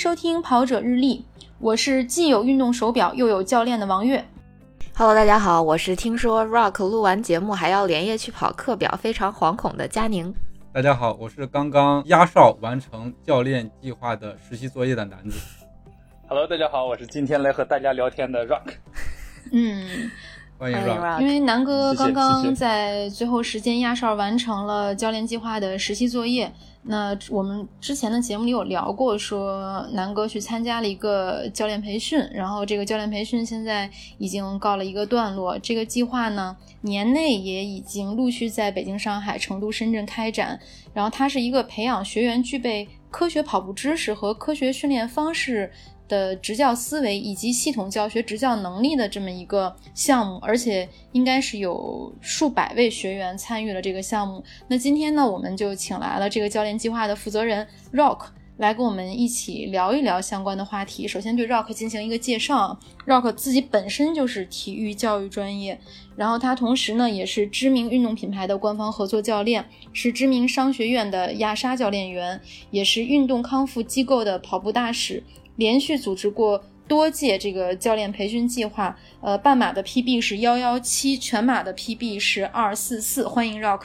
收听跑者日历，我是既有运动手表又有教练的王悦。Hello，大家好，我是听说 Rock 录完节目还要连夜去跑课表，非常惶恐的佳宁。大家好，我是刚刚压哨完成教练计划的实习作业的男子。Hello，大家好，我是今天来和大家聊天的 Rock。嗯。欢迎 Rock，因为南哥刚刚在最后时间压哨完成了教练计划的实习作业。那我们之前的节目里有聊过，说南哥去参加了一个教练培训，然后这个教练培训现在已经告了一个段落。这个计划呢，年内也已经陆续在北京、上海、成都、深圳开展。然后它是一个培养学员具备科学跑步知识和科学训练方式。的执教思维以及系统教学执教能力的这么一个项目，而且应该是有数百位学员参与了这个项目。那今天呢，我们就请来了这个教练计划的负责人 Rock 来跟我们一起聊一聊相关的话题。首先对 Rock 进行一个介绍，Rock 自己本身就是体育教育专业，然后他同时呢也是知名运动品牌的官方合作教练，是知名商学院的亚沙教练员，也是运动康复机构的跑步大使。连续组织过多届这个教练培训计划，呃，半马的 PB 是幺幺七，全马的 PB 是二四四。欢迎 Rock，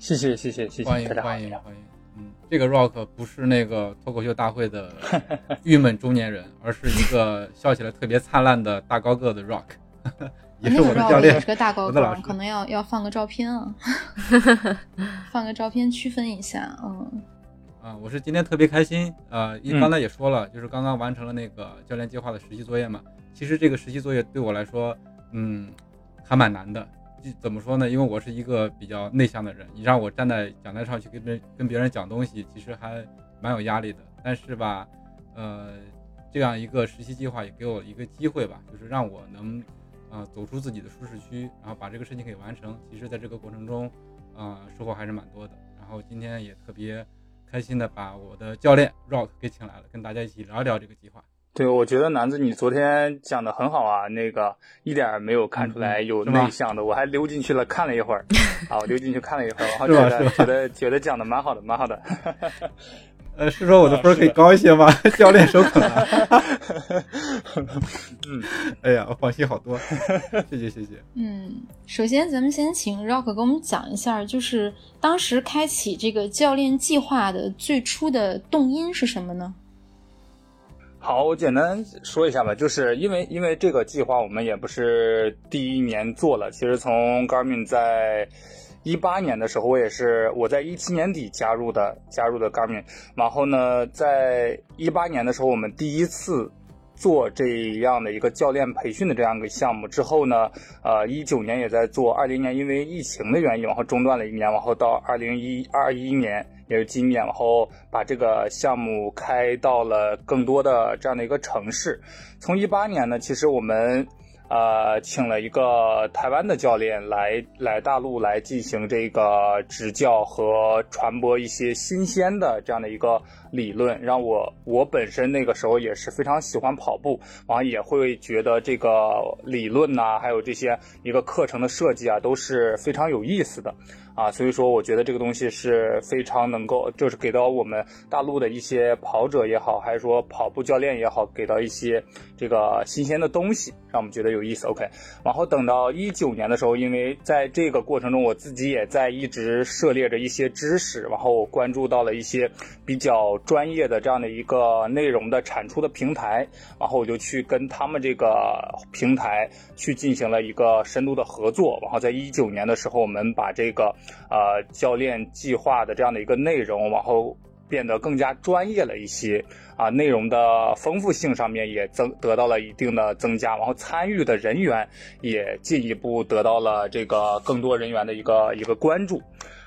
谢谢谢谢谢谢，欢迎欢迎欢迎。嗯，这个 Rock 不是那个脱口秀大会的 郁闷中年人，而是一个笑起来特别灿烂的大高个的 Rock，也是我的教练，也是个大高个，可能要要放个照片啊，放个照片区分一下，嗯。啊，我是今天特别开心，呃，一刚才也说了，就是刚刚完成了那个教练计划的实习作业嘛。其实这个实习作业对我来说，嗯，还蛮难的。怎么说呢？因为我是一个比较内向的人，你让我站在讲台上去跟别跟别人讲东西，其实还蛮有压力的。但是吧，呃，这样一个实习计划也给我一个机会吧，就是让我能，呃，走出自己的舒适区，然后把这个事情给完成。其实在这个过程中，呃，收获还是蛮多的。然后今天也特别。开心的把我的教练 Rock 给请来了，跟大家一起聊一聊这个计划。对，我觉得南子你昨天讲的很好啊，那个一点没有看出来有内向的，我还溜进去了看了一会儿，啊，溜进去看了一会儿，然后觉得觉得觉得讲的蛮好的，蛮好的。呃，是说我的分可以高一些吗？教练首肯了。嗯，哎呀，我放心好多，谢谢谢谢。嗯，首先咱们先请 Rock 给我们讲一下，就是当时开启这个教练计划的最初的动因是什么呢？好，我简单说一下吧，就是因为因为这个计划我们也不是第一年做了，其实从 Garmin 在。一八年的时候，我也是我在一七年底加入的，加入的 Garmin。然后呢，在一八年的时候，我们第一次做这样的一个教练培训的这样一个项目之后呢，呃，一九年也在做，二零年因为疫情的原因，然后中断了一年，然后到二零一二一年也是今年，然后把这个项目开到了更多的这样的一个城市。从一八年呢，其实我们。呃，请了一个台湾的教练来来大陆来进行这个执教和传播一些新鲜的这样的一个理论，让我我本身那个时候也是非常喜欢跑步，然后也会觉得这个理论呐，还有这些一个课程的设计啊，都是非常有意思的。啊，所以说我觉得这个东西是非常能够，就是给到我们大陆的一些跑者也好，还是说跑步教练也好，给到一些这个新鲜的东西，让我们觉得有意思。OK，然后等到一九年的时候，因为在这个过程中，我自己也在一直涉猎着一些知识，然后关注到了一些比较专业的这样的一个内容的产出的平台，然后我就去跟他们这个平台去进行了一个深度的合作，然后在一九年的时候，我们把这个。呃，教练计划的这样的一个内容，往后变得更加专业了一些啊，内容的丰富性上面也增得到了一定的增加，然后参与的人员也进一步得到了这个更多人员的一个一个关注，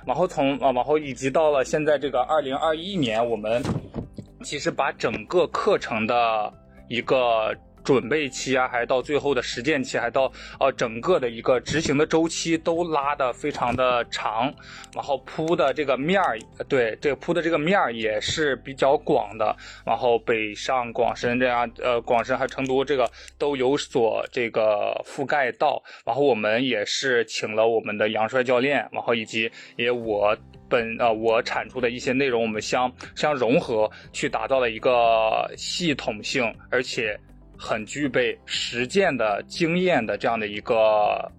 然后从啊往后以及到了现在这个二零二一年，我们其实把整个课程的一个准备期啊，还是到最后的实践期，还到呃整个的一个执行的周期都拉的非常的长，然后铺的这个面儿，对，这个铺的这个面儿也是比较广的，然后北上广深这样，呃，广深还成都这个都有所这个覆盖到，然后我们也是请了我们的杨帅教练，然后以及也我。本呃，我产出的一些内容，我们相相融合，去打造了一个系统性而且很具备实践的经验的这样的一个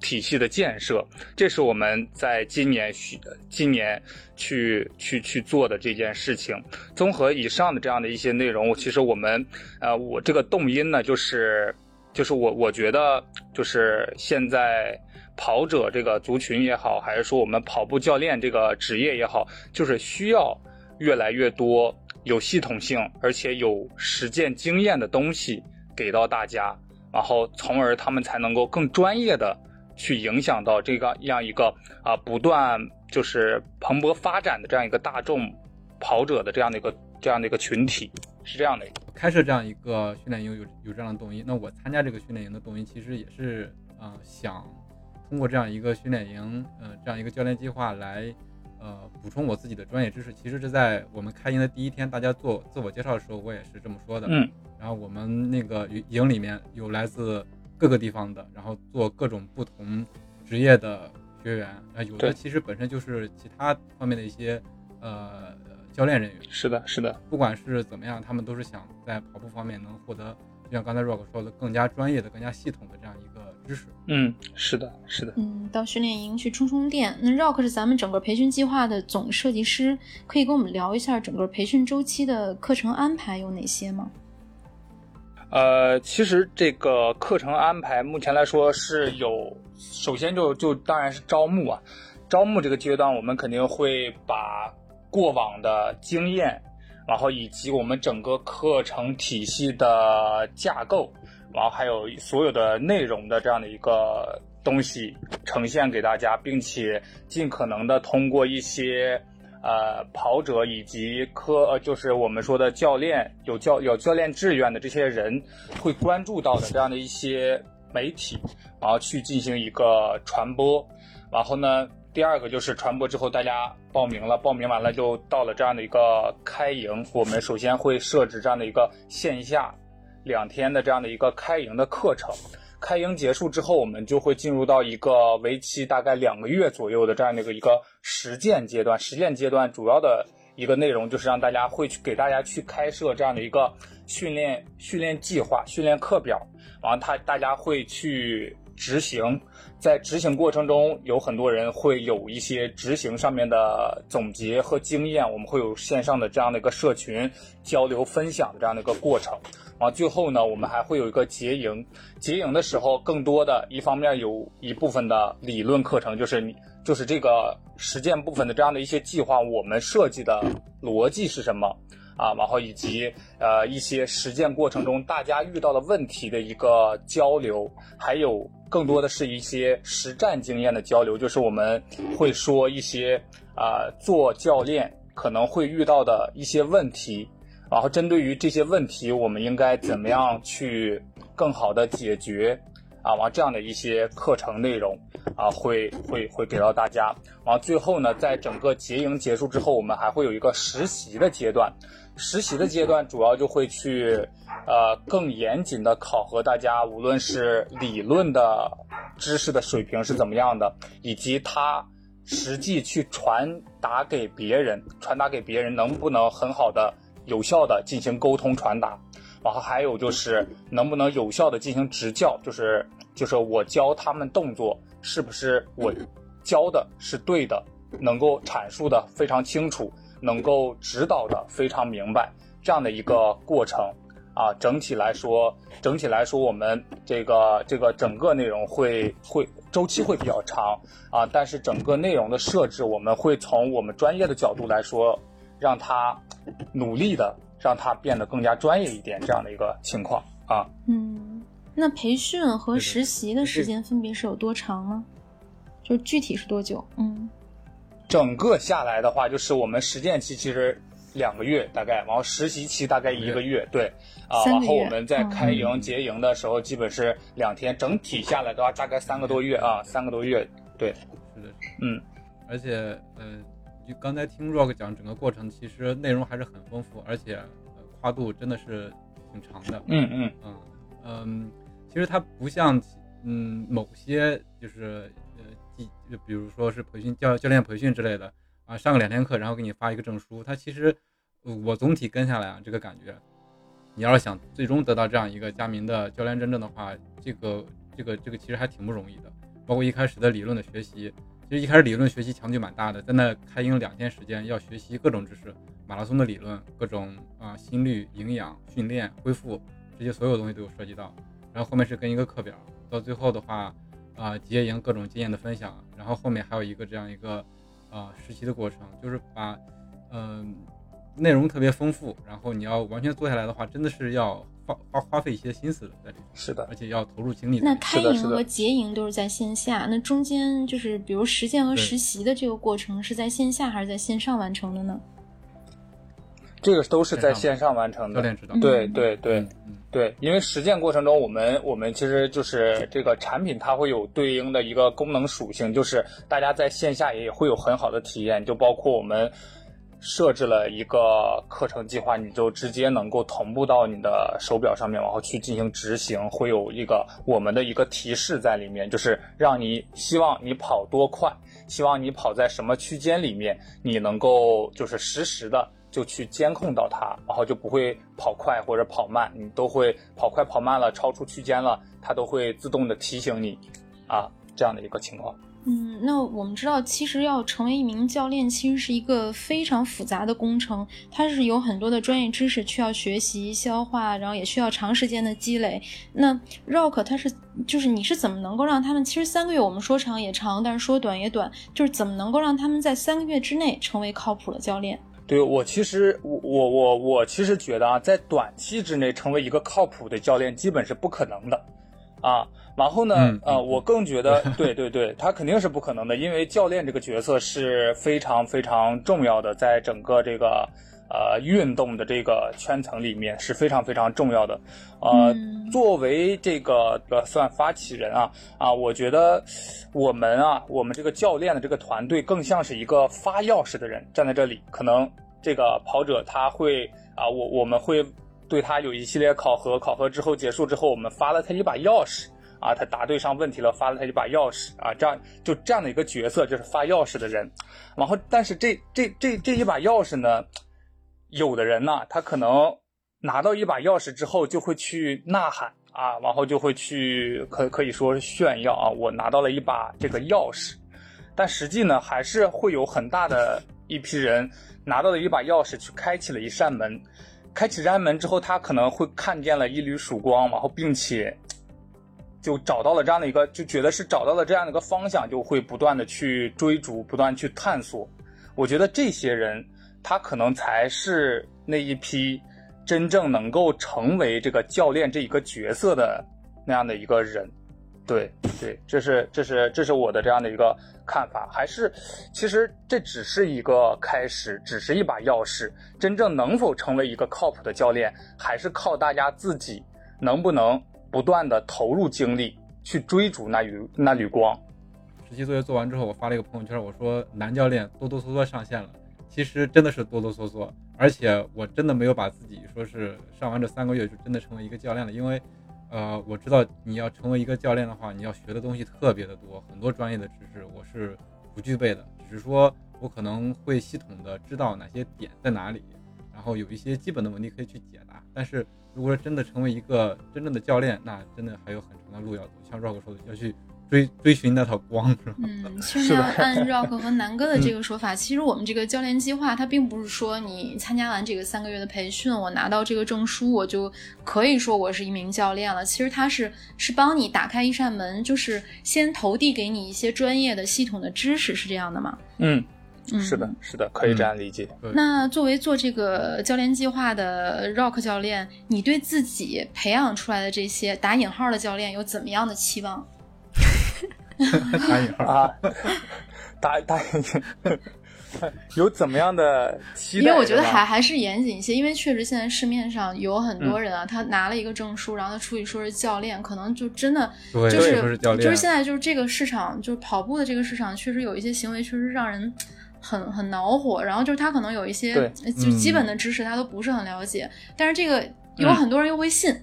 体系的建设。这是我们在今年需今年去去去做的这件事情。综合以上的这样的一些内容，其实我们呃，我这个动因呢，就是就是我我觉得就是现在。跑者这个族群也好，还是说我们跑步教练这个职业也好，就是需要越来越多有系统性而且有实践经验的东西给到大家，然后从而他们才能够更专业的去影响到这个样一个啊不断就是蓬勃发展的这样一个大众跑者的这样的一个这样的一个群体，是这样的。开设这样一个训练营有有这样的动因，那我参加这个训练营的动因其实也是啊想。通过这样一个训练营，呃，这样一个教练计划来，呃，补充我自己的专业知识。其实是在我们开营的第一天，大家做自我介绍的时候，我也是这么说的。嗯。然后我们那个营里面有来自各个地方的，然后做各种不同职业的学员，啊，有的其实本身就是其他方面的一些呃教练人员。是的，是的。不管是怎么样，他们都是想在跑步方面能获得，就像刚才 Rock 说的，更加专业的、更加系统的这样一个。知识，嗯，是的，是的，嗯，到训练营去充充电。那 Rock 是咱们整个培训计划的总设计师，可以跟我们聊一下整个培训周期的课程安排有哪些吗？呃，其实这个课程安排目前来说是有，首先就就当然是招募啊，招募这个阶段我们肯定会把过往的经验，然后以及我们整个课程体系的架构。然后还有所有的内容的这样的一个东西呈现给大家，并且尽可能的通过一些呃跑者以及科呃就是我们说的教练有教有教练志愿的这些人会关注到的这样的一些媒体，然后去进行一个传播。然后呢，第二个就是传播之后大家报名了，报名完了就到了这样的一个开营，我们首先会设置这样的一个线下。两天的这样的一个开营的课程，开营结束之后，我们就会进入到一个为期大概两个月左右的这样的一个一个实践阶段。实践阶段主要的一个内容就是让大家会去给大家去开设这样的一个训练训练计划、训练课表，完了他大家会去执行。在执行过程中，有很多人会有一些执行上面的总结和经验，我们会有线上的这样的一个社群交流分享的这样的一个过程。啊，最后呢，我们还会有一个结营。结营的时候，更多的一方面有一部分的理论课程，就是你就是这个实践部分的这样的一些计划，我们设计的逻辑是什么啊？然后以及呃一些实践过程中大家遇到的问题的一个交流，还有更多的是一些实战经验的交流，就是我们会说一些啊做教练可能会遇到的一些问题。然后针对于这些问题，我们应该怎么样去更好的解决？啊，完这样的一些课程内容啊，会会会给到大家。完最后呢，在整个结营结束之后，我们还会有一个实习的阶段。实习的阶段主要就会去呃更严谨的考核大家，无论是理论的知识的水平是怎么样的，以及他实际去传达给别人，传达给别人能不能很好的。有效的进行沟通传达，然后还有就是能不能有效的进行执教，就是就是我教他们动作是不是我教的是对的，能够阐述的非常清楚，能够指导的非常明白，这样的一个过程啊，整体来说，整体来说我们这个这个整个内容会会周期会比较长啊，但是整个内容的设置，我们会从我们专业的角度来说。让他努力的让他变得更加专业一点，这样的一个情况啊。嗯，那培训和实习的时间分别是有多长呢？就具体是多久？嗯，整个下来的话，就是我们实践期其实两个月大概，然后实习期大概一个月，对，啊，然后我们在开营结营的时候，基本是两天，整体下来的话大概三个多月啊，三个多月，对，是的，嗯，而且呃，就刚才听 Rock 讲整个过程，其实内容还是很丰富，而且跨度真的是挺长的，嗯嗯嗯嗯，其实它不像嗯某些就是呃，就比如说是培训教教练培训之类的。啊，上个两天课，然后给你发一个证书。它其实，我总体跟下来啊，这个感觉，你要是想最终得到这样一个佳明的教练认证的话，这个这个这个其实还挺不容易的。包括一开始的理论的学习，其实一开始理论学习强度蛮大的，在那开营两天时间要学习各种知识，马拉松的理论，各种啊心率、营养、训练、恢复这些所有东西都有涉及到。然后后面是跟一个课表，到最后的话，啊结营各种经验的分享，然后后面还有一个这样一个。啊，实习的过程就是把，嗯，内容特别丰富，然后你要完全做下来的话，真的是要花花花费一些心思的在里面。是的，而且要投入精力。那开营和结营都是在线下，那中间就是比如实践和实习的这个过程是在线下还是在线上完成的呢？这个都是在线上完成的。教练指导。对对对。对，因为实践过程中，我们我们其实就是这个产品，它会有对应的一个功能属性，就是大家在线下也会有很好的体验。就包括我们设置了一个课程计划，你就直接能够同步到你的手表上面，然后去进行执行，会有一个我们的一个提示在里面，就是让你希望你跑多快，希望你跑在什么区间里面，你能够就是实时的。就去监控到它，然后就不会跑快或者跑慢，你都会跑快跑慢了，超出区间了，它都会自动的提醒你，啊，这样的一个情况。嗯，那我们知道，其实要成为一名教练，其实是一个非常复杂的工程，它是有很多的专业知识需要学习消化，然后也需要长时间的积累。那 Rock 它是，就是你是怎么能够让他们，其实三个月我们说长也长，但是说短也短，就是怎么能够让他们在三个月之内成为靠谱的教练？对我其实我我我我其实觉得啊，在短期之内成为一个靠谱的教练，基本是不可能的，啊，然后呢，呃，我更觉得，对对对，他肯定是不可能的，因为教练这个角色是非常非常重要的，在整个这个。呃，运动的这个圈层里面是非常非常重要的。呃，作为这个呃算发起人啊啊，我觉得我们啊，我们这个教练的这个团队更像是一个发钥匙的人站在这里。可能这个跑者他会啊，我我们会对他有一系列考核，考核之后结束之后，我们发了他一把钥匙啊，他答对上问题了，发了他一把钥匙啊，这样就这样的一个角色就是发钥匙的人。然后，但是这这这这一把钥匙呢？有的人呢，他可能拿到一把钥匙之后，就会去呐喊啊，然后就会去可可以说是炫耀啊，我拿到了一把这个钥匙。但实际呢，还是会有很大的一批人拿到了一把钥匙，去开启了一扇门。开启扇门之后，他可能会看见了一缕曙光，然后并且就找到了这样的一个，就觉得是找到了这样的一个方向，就会不断的去追逐，不断去探索。我觉得这些人。他可能才是那一批真正能够成为这个教练这一个角色的那样的一个人，对对，这是这是这是我的这样的一个看法。还是其实这只是一个开始，只是一把钥匙。真正能否成为一个靠谱的教练，还是靠大家自己能不能不断的投入精力去追逐那缕那缕光。实习作业做完之后，我发了一个朋友圈，我说男教练哆哆嗦嗦上线了。其实真的是哆哆嗦嗦，而且我真的没有把自己说是上完这三个月就真的成为一个教练了，因为，呃，我知道你要成为一个教练的话，你要学的东西特别的多，很多专业的知识我是不具备的，只是说我可能会系统的知道哪些点在哪里，然后有一些基本的问题可以去解答。但是如果说真的成为一个真正的教练，那真的还有很长的路要走。像 Rock 说的，要去。追追寻那道光是吧？嗯，其实要按 Rock 和南哥的这个说法，其实我们这个教练计划，它并不是说你参加完这个三个月的培训，我拿到这个证书，我就可以说我是一名教练了。其实它是是帮你打开一扇门，就是先投递给你一些专业的系统的知识，是这样的吗？嗯，是的，是的，可以这样理解。那作为做这个教练计划的 Rock 教练，你对自己培养出来的这些打引号的教练有怎么样的期望？打引号啊，打打有怎么样的期待？因为我觉得还还是严谨一些，因为确实现在市面上有很多人啊，他拿了一个证书，然后他出去说是教练，可能就真的就是就是现在就是这个市场，就是跑步的这个市场，确实有一些行为确实让人很很恼火。然后就是他可能有一些就基本的知识他都不是很了解，但是这个有很多人又会信。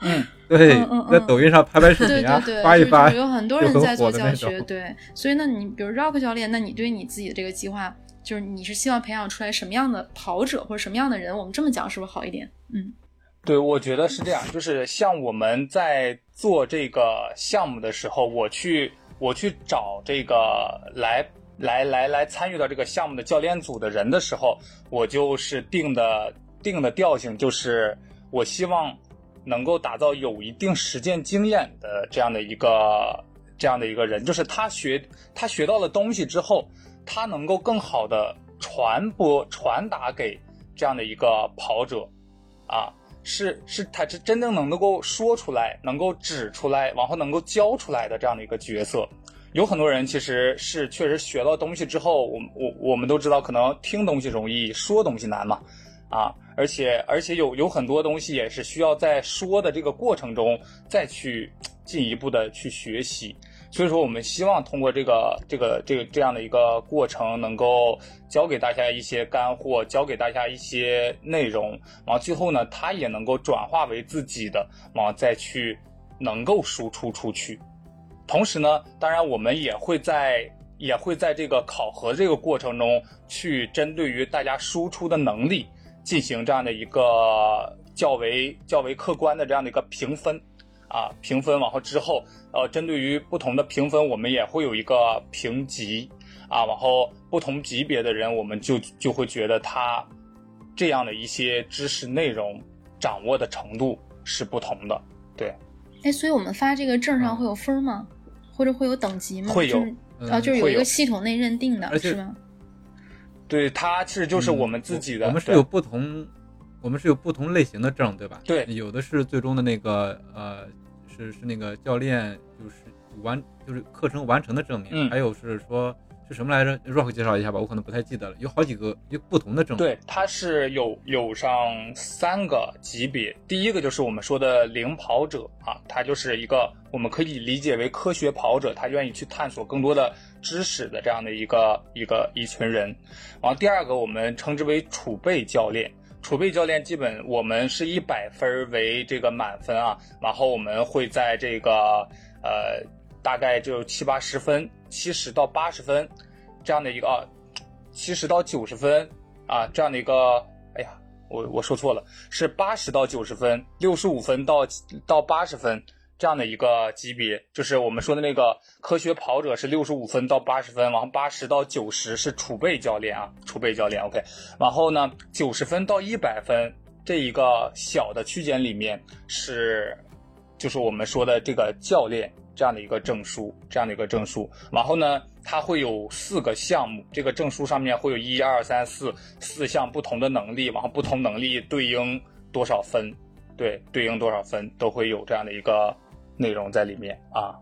嗯，对，在抖音上拍拍视频啊，发一发，有很多人在做教学，对，所以那你比如 Rock 教练，那你对你自己的这个计划，就是你是希望培养出来什么样的跑者或者什么样的人？我们这么讲是不是好一点？嗯，对，我觉得是这样，就是像我们在做这个项目的时候，我去我去找这个来来来来参与到这个项目的教练组的人的时候，我就是定的定的调性，就是我希望。能够打造有一定实践经验的这样的一个这样的一个人，就是他学他学到了东西之后，他能够更好的传播传达给这样的一个跑者，啊，是是他是真正能够说出来，能够指出来，然后能够教出来的这样的一个角色。有很多人其实是确实学到东西之后，我我我们都知道，可能听东西容易，说东西难嘛。啊，而且而且有有很多东西也是需要在说的这个过程中再去进一步的去学习，所以说我们希望通过这个这个这个这样的一个过程，能够教给大家一些干货，教给大家一些内容，然后最后呢，它也能够转化为自己的，然后再去能够输出出去。同时呢，当然我们也会在也会在这个考核这个过程中去针对于大家输出的能力。进行这样的一个较为较为客观的这样的一个评分，啊，评分往后之后，呃，针对于不同的评分，我们也会有一个评级，啊，往后不同级别的人，我们就就会觉得他这样的一些知识内容掌握的程度是不同的，对。哎，所以我们发这个证上会有分吗？或者会有等级吗？会有，啊，就是有一个系统内认定的，是吗？对，它是就是我们自己的。我们是有不同，我们是有不同类型的证，对吧？对，有的是最终的那个呃，是是那个教练就是完就是课程完成的证明，还有是说。是什么来着？Rock 介绍一下吧，我可能不太记得了。有好几个有不同的证。对，它是有有上三个级别。第一个就是我们说的领跑者啊，他就是一个我们可以理解为科学跑者，他愿意去探索更多的知识的这样的一个一个一群人。然后第二个我们称之为储备教练，储备教练基本我们是一百分为这个满分啊，然后我们会在这个呃。大概就七八十分，七十到八十分，这样的一个啊，七十到九十分啊，这样的一个，哎呀，我我说错了，是八十到九十分，六十五分到到八十分这样的一个级别，就是我们说的那个科学跑者是六十五分到八十分，然后八十到九十是储备教练啊，储备教练，OK，然后呢，九十分到一百分这一个小的区间里面是，就是我们说的这个教练。这样的一个证书，这样的一个证书，然后呢，它会有四个项目，这个证书上面会有一二三四四项不同的能力，然后不同能力对应多少分，对，对应多少分都会有这样的一个内容在里面啊。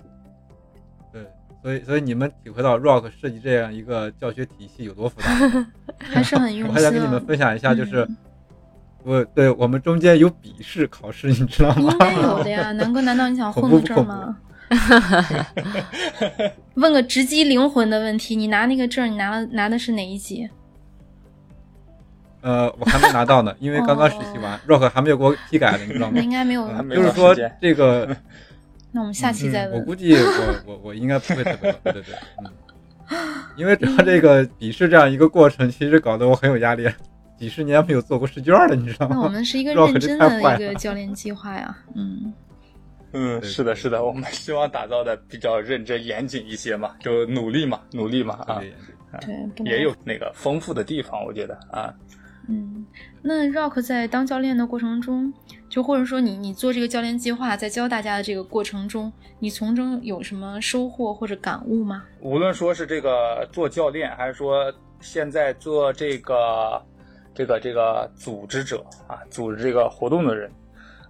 对，所以所以你们体会到 Rock 设计这样一个教学体系有多复杂，还是很用心。我还想跟你们分享一下，就是我对我们中间有笔试考试，你知道吗？应该有的呀，南哥，难道你想 混个证吗？问个直击灵魂的问题，你拿那个证，你拿了拿的是哪一级？呃，我还没拿到呢，因为刚刚实习完，Rock 还没有给我批改呢，你知道吗？应该没有，就是说这个。那我们下期再问。我估计我我我应该不会特别对对对，嗯。因为主要这个笔试这样一个过程，其实搞得我很有压力，几十年没有做过试卷了，你知道吗？那我们是一个认真的一个教练计划呀，嗯。嗯，是的，是的，我们希望打造的比较认真严谨一些嘛，就努力嘛，努力嘛啊，对，也有那个丰富的地方，我觉得啊。嗯，那 Rock 在当教练的过程中，就或者说你你做这个教练计划，在教大家的这个过程中，你从中有什么收获或者感悟吗？无论说是这个做教练，还是说现在做这个这个这个组织者啊，组织这个活动的人。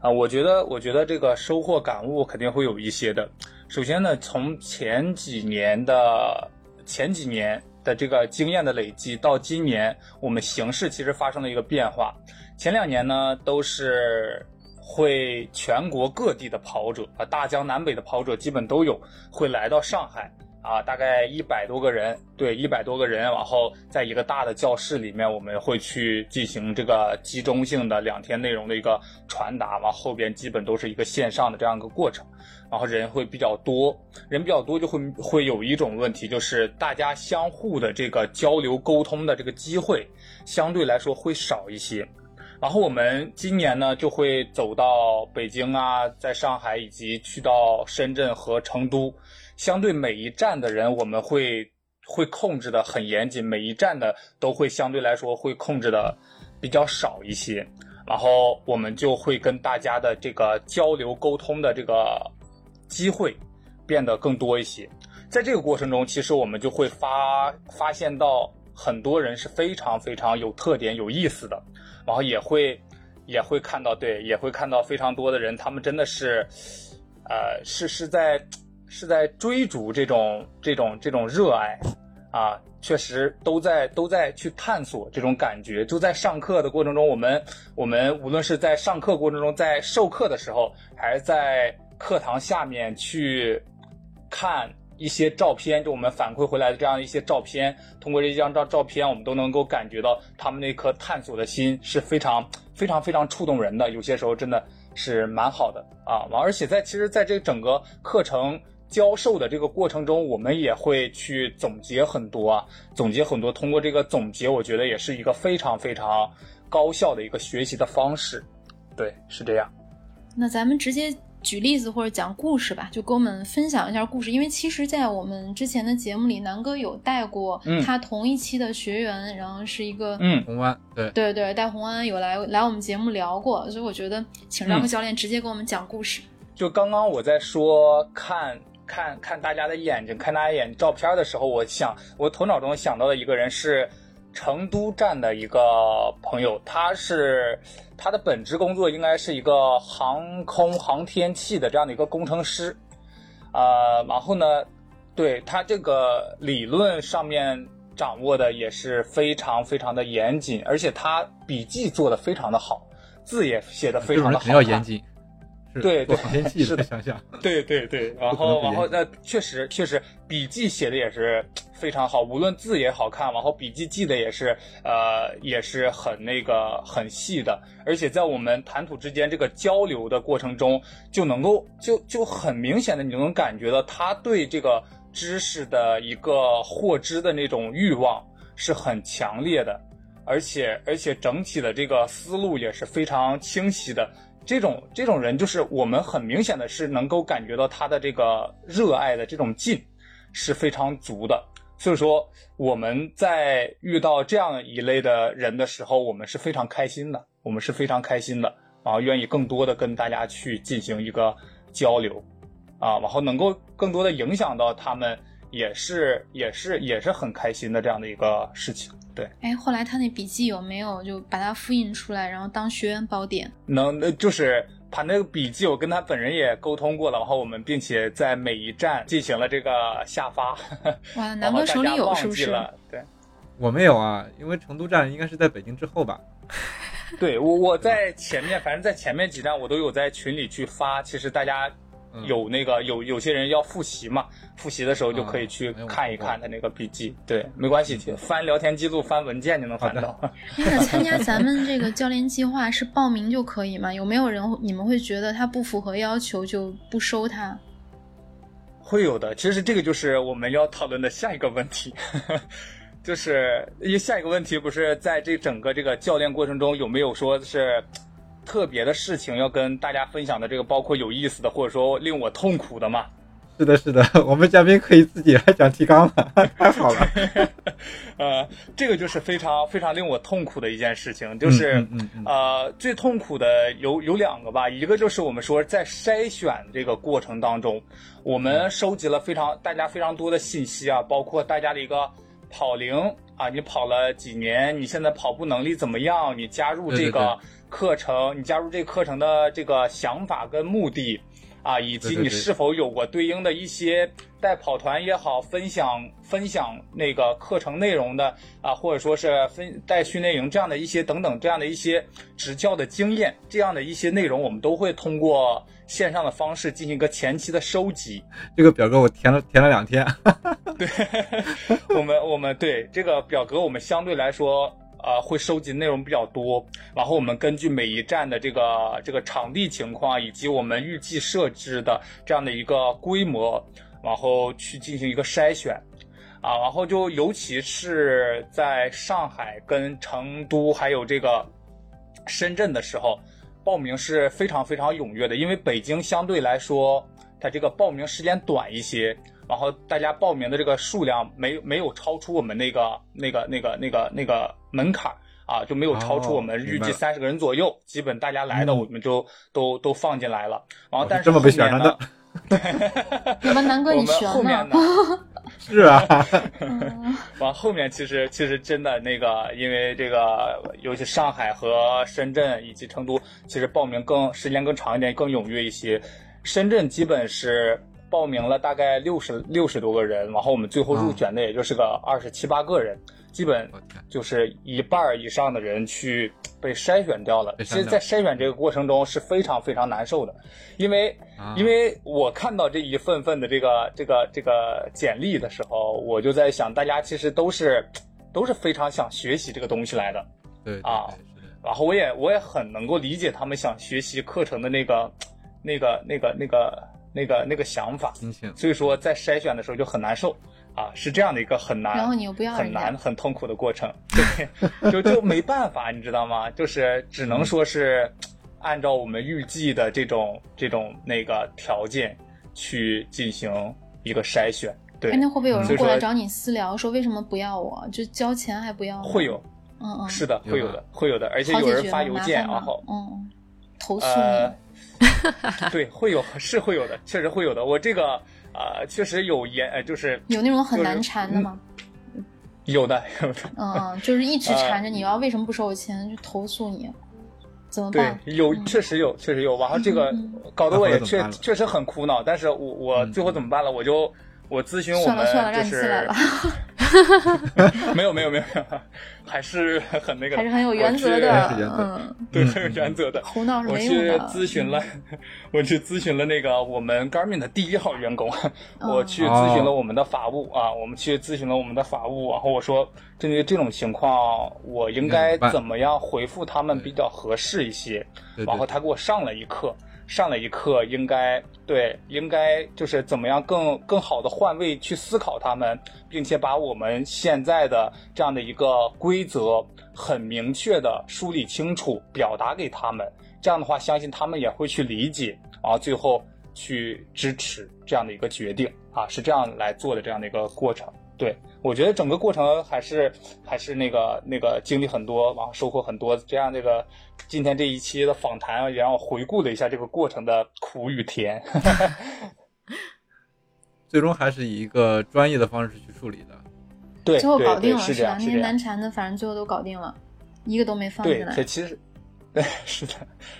啊，我觉得，我觉得这个收获感悟肯定会有一些的。首先呢，从前几年的前几年的这个经验的累积，到今年我们形势其实发生了一个变化。前两年呢，都是会全国各地的跑者啊，大江南北的跑者基本都有会来到上海。啊，大概一百多个人，对，一百多个人，然后在一个大的教室里面，我们会去进行这个集中性的两天内容的一个传达，往后边基本都是一个线上的这样一个过程，然后人会比较多，人比较多就会会有一种问题，就是大家相互的这个交流沟通的这个机会相对来说会少一些，然后我们今年呢就会走到北京啊，在上海以及去到深圳和成都。相对每一站的人，我们会会控制的很严谨，每一站的都会相对来说会控制的比较少一些，然后我们就会跟大家的这个交流沟通的这个机会变得更多一些。在这个过程中，其实我们就会发发现到很多人是非常非常有特点、有意思的，然后也会也会看到，对，也会看到非常多的人，他们真的是，呃，是是在。是在追逐这种这种这种热爱，啊，确实都在都在去探索这种感觉。就在上课的过程中，我们我们无论是在上课过程中，在授课的时候，还是在课堂下面去看一些照片，就我们反馈回来的这样一些照片，通过这张照照片，我们都能够感觉到他们那颗探索的心是非常非常非常触动人的。有些时候真的是蛮好的啊，而且在其实在这整个课程。教授的这个过程中，我们也会去总结很多啊，总结很多。通过这个总结，我觉得也是一个非常非常高效的一个学习的方式。对，是这样。那咱们直接举例子或者讲故事吧，就跟我们分享一下故事。因为其实，在我们之前的节目里，南哥有带过他同一期的学员，然后是一个嗯，红安，对对对，带红安有来来我们节目聊过，所以我觉得请让克教练直接给我们讲故事。就刚刚我在说看。看看大家的眼睛，看大家眼照片的时候，我想我头脑中想到的一个人是成都站的一个朋友，他是他的本职工作应该是一个航空航天器的这样的一个工程师，呃，然后呢，对他这个理论上面掌握的也是非常非常的严谨，而且他笔记做的非常的好，字也写的非常的好，要严谨。对对，是的，想想，对对对，然后然后那确实确实笔记写的也是非常好，无论字也好看，然后笔记记的也是呃也是很那个很细的，而且在我们谈吐之间这个交流的过程中，就能够就就很明显的你能感觉到他对这个知识的一个获知的那种欲望是很强烈的，而且而且整体的这个思路也是非常清晰的。这种这种人，就是我们很明显的是能够感觉到他的这个热爱的这种劲是非常足的。所以说我们在遇到这样一类的人的时候，我们是非常开心的，我们是非常开心的啊，愿意更多的跟大家去进行一个交流啊，然后能够更多的影响到他们，也是也是也是很开心的这样的一个事情。对，哎，后来他那笔记有没有就把它复印出来，然后当学员宝典？能，那就是把那个笔记，我跟他本人也沟通过了，然后我们并且在每一站进行了这个下发。哇，南哥手里有是不是？对，我没有啊，因为成都站应该是在北京之后吧。对我，我在前面，反正在前面几站我都有在群里去发，其实大家。有那个有有些人要复习嘛，复习的时候就可以去看一看他那个笔记。对，没关系，翻聊天记录、翻文件就能翻到。那参加咱们这个教练计划是报名就可以吗？有没有人你们会觉得他不符合要求就不收他？会有的，其实这个就是我们要讨论的下一个问题，就是因为下一个问题不是在这整个这个教练过程中有没有说是。特别的事情要跟大家分享的这个，包括有意思的，或者说令我痛苦的嘛？是的，是的，我们嘉宾可以自己来讲提纲了，太好了。呃，这个就是非常非常令我痛苦的一件事情，就是呃，最痛苦的有有两个吧，一个就是我们说在筛选这个过程当中，我们收集了非常大家非常多的信息啊，包括大家的一个跑龄啊，你跑了几年，你现在跑步能力怎么样？你加入这个。课程，你加入这个课程的这个想法跟目的。啊，以及你是否有过对应的一些带跑团也好，分享分享那个课程内容的啊，或者说是分带训练营这样的一些等等这样的一些执教的经验，这样的一些内容，我们都会通过线上的方式进行一个前期的收集。这个表格我填了填了两天。对，我们我们对这个表格，我们相对来说。呃，会收集内容比较多，然后我们根据每一站的这个这个场地情况，以及我们预计设置的这样的一个规模，然后去进行一个筛选，啊，然后就尤其是在上海、跟成都还有这个深圳的时候，报名是非常非常踊跃的，因为北京相对来说，它这个报名时间短一些。然后大家报名的这个数量没没有超出我们那个那个那个那个那个门槛啊，就没有超出我们预计三十个人左右。基本大家来的我们就都都放进来了。然后但是这么被选上的，你们难怪你选后面呢？是啊。完后面其实其实真的那个，因为这个尤其上海和深圳以及成都，其实报名更时间更长一点，更踊跃一些。深圳基本是。报名了大概六十六十多个人，然后我们最后入选的也就是个二十七八个人，基本就是一半以上的人去被筛选掉了。其实，在筛选这个过程中是非常非常难受的，因为因为我看到这一份份的这个这个这个简历的时候，我就在想，大家其实都是都是非常想学习这个东西来的，对啊，然后我也我也很能够理解他们想学习课程的那个那个那个那个。那个那个想法，所以说在筛选的时候就很难受。啊，是这样的一个很难，然后你又不要很难很痛苦的过程，对，就就没办法，你知道吗？就是只能说是按照我们预计的这种这种那个条件去进行一个筛选。对，那会不会有人过来找你私聊，说为什么不要我？就交钱还不要？会有，嗯嗯，是的，会有的，会有的，而且有人发邮件，然后嗯，投诉你。对，会有是会有的，确实会有的。我这个呃，确实有严，呃，就是有那种很难缠的吗？有的，有的。嗯，就是一直缠着你，要为什么不收我钱？就投诉你，怎么办？对，有，确实有，确实有。然后这个搞得我也确确实很苦恼，但是我我最后怎么办了？我就我咨询我们就是。没有没有没有，还是很那个，还是很有原则的，嗯，对，很有原则的。胡闹是没用的。我去咨询了，我去咨询了那个我们 Garmin 的第一号员工，我去咨询了我们的法务啊，我们去咨询了我们的法务，然后我说针对这种情况，我应该怎么样回复他们比较合适一些？然后他给我上了一课。上了一课，应该对，应该就是怎么样更更好的换位去思考他们，并且把我们现在的这样的一个规则很明确的梳理清楚，表达给他们。这样的话，相信他们也会去理解，啊最后去支持这样的一个决定啊，是这样来做的这样的一个过程。对，我觉得整个过程还是还是那个那个经历很多，然后收获很多。这样这个今天这一期的访谈也让我回顾了一下这个过程的苦与甜。最终还是以一个专业的方式去处理的。对，最后搞定了是吧？那些难缠的，反正最后都搞定了，一个都没放进来。对，其实。对，是的，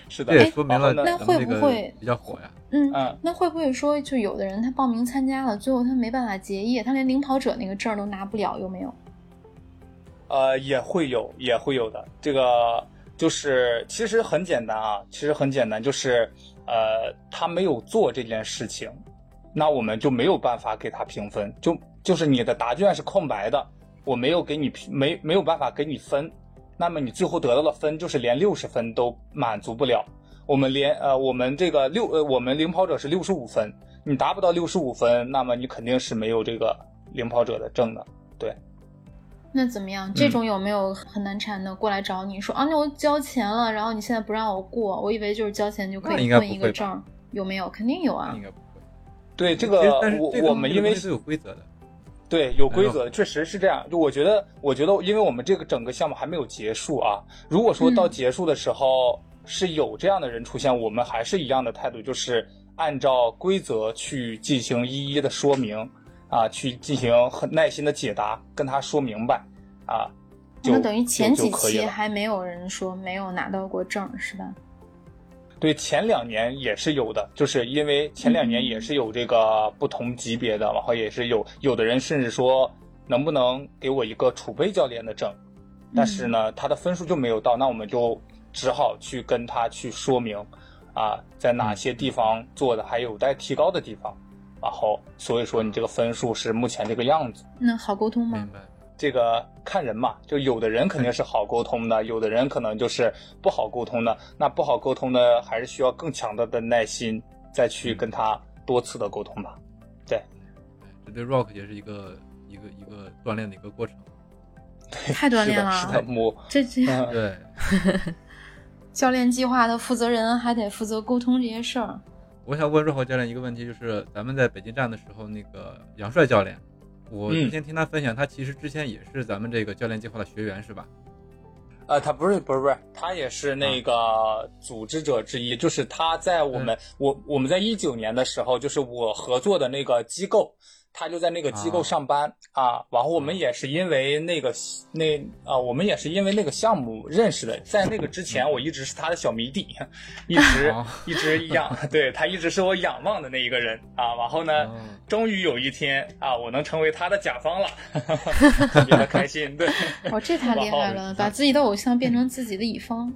是的，这也说明了那会不会比较火呀？嗯嗯，那会不会说，就有的人他报名参加了，最后他没办法结业，他连领跑者那个证都拿不了，有没有？呃，也会有，也会有的。这个就是其实很简单啊，其实很简单，就是呃，他没有做这件事情，那我们就没有办法给他评分，就就是你的答卷是空白的，我没有给你评，没没有办法给你分。那么你最后得到的分就是连六十分都满足不了。我们连呃，我们这个六呃，我们领跑者是六十五分，你达不到六十五分，那么你肯定是没有这个领跑者的证的。对。那怎么样？这种有没有很难缠的过来找你说啊？那我交钱了，然后你现在不让我过？我以为就是交钱就可以混一个证，有没有？肯定有啊。应该不会。对这个，我我们因为是有规则的。对，有规则，确实是这样。就我觉得，我觉得，因为我们这个整个项目还没有结束啊。如果说到结束的时候是有这样的人出现，我们还是一样的态度，就是按照规则去进行一一的说明啊，去进行很耐心的解答，跟他说明白啊。那等于前几期还没有人说没有拿到过证，是吧？对，前两年也是有的，就是因为前两年也是有这个不同级别的，然后也是有有的人甚至说能不能给我一个储备教练的证，但是呢，他的分数就没有到，那我们就只好去跟他去说明，啊，在哪些地方做的还有待提高的地方，然后所以说你这个分数是目前这个样子。那好沟通吗？明白。这个看人嘛，就有的人肯定是好沟通的，有的人可能就是不好沟通的。那不好沟通的，还是需要更强大的耐心，再去跟他多次的沟通吧。对，这对 Rock 也是一个一个一个锻炼的一个过程。太锻炼了，是的，这这对。教练计划的负责人还得负责沟通这些事儿。我想问 Rock 教练一个问题，就是咱们在北京站的时候，那个杨帅教练。我之前听他分享，他其实之前也是咱们这个教练计划的学员，是吧？呃，他不是，不是，不是，他也是那个组织者之一。就是他在我们，我我们在一九年的时候，就是我合作的那个机构。他就在那个机构上班。啊，然后我们也是因为那个那啊，我们也是因为那个项目认识的。在那个之前，我一直是他的小迷弟，一直一直仰，对他一直是我仰望的那一个人。啊。然后呢，终于有一天啊，我能成为他的甲方了，特别的开心。对，哦，这太厉害了，把自己的偶像变成自己的乙方。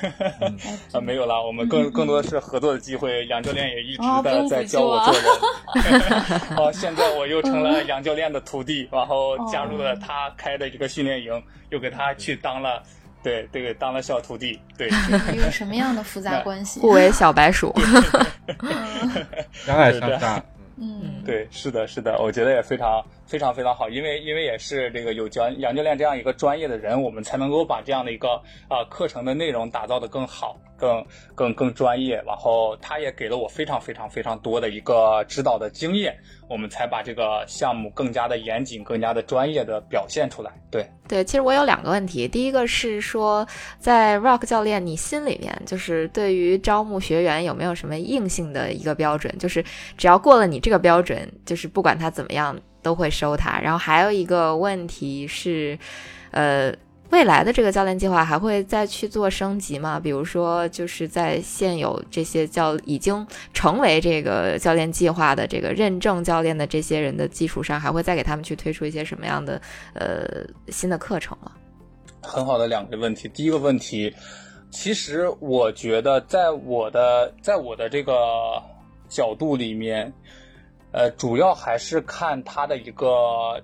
啊，没有了，我们更更多的是合作的机会。杨教练也一直的在教我做人。好，现在我又成了杨教练的徒弟，然后加入了他开的一个训练营，又给他去当了，对对，当了小徒弟。对，有什么样的复杂关系？互为小白鼠，相爱相杀。嗯，对，是的，是的，我觉得也非常非常非常好，因为因为也是这个有教杨教练这样一个专业的人，我们才能够把这样的一个啊课程的内容打造的更好。更更更专业，然后他也给了我非常非常非常多的一个指导的经验，我们才把这个项目更加的严谨、更加的专业的表现出来。对对，其实我有两个问题，第一个是说，在 Rock 教练你心里面，就是对于招募学员有没有什么硬性的一个标准？就是只要过了你这个标准，就是不管他怎么样都会收他。然后还有一个问题是，呃。未来的这个教练计划还会再去做升级吗？比如说，就是在现有这些教已经成为这个教练计划的这个认证教练的这些人的基础上，还会再给他们去推出一些什么样的呃新的课程吗？很好的两个问题。第一个问题，其实我觉得，在我的在我的这个角度里面。呃，主要还是看他的一个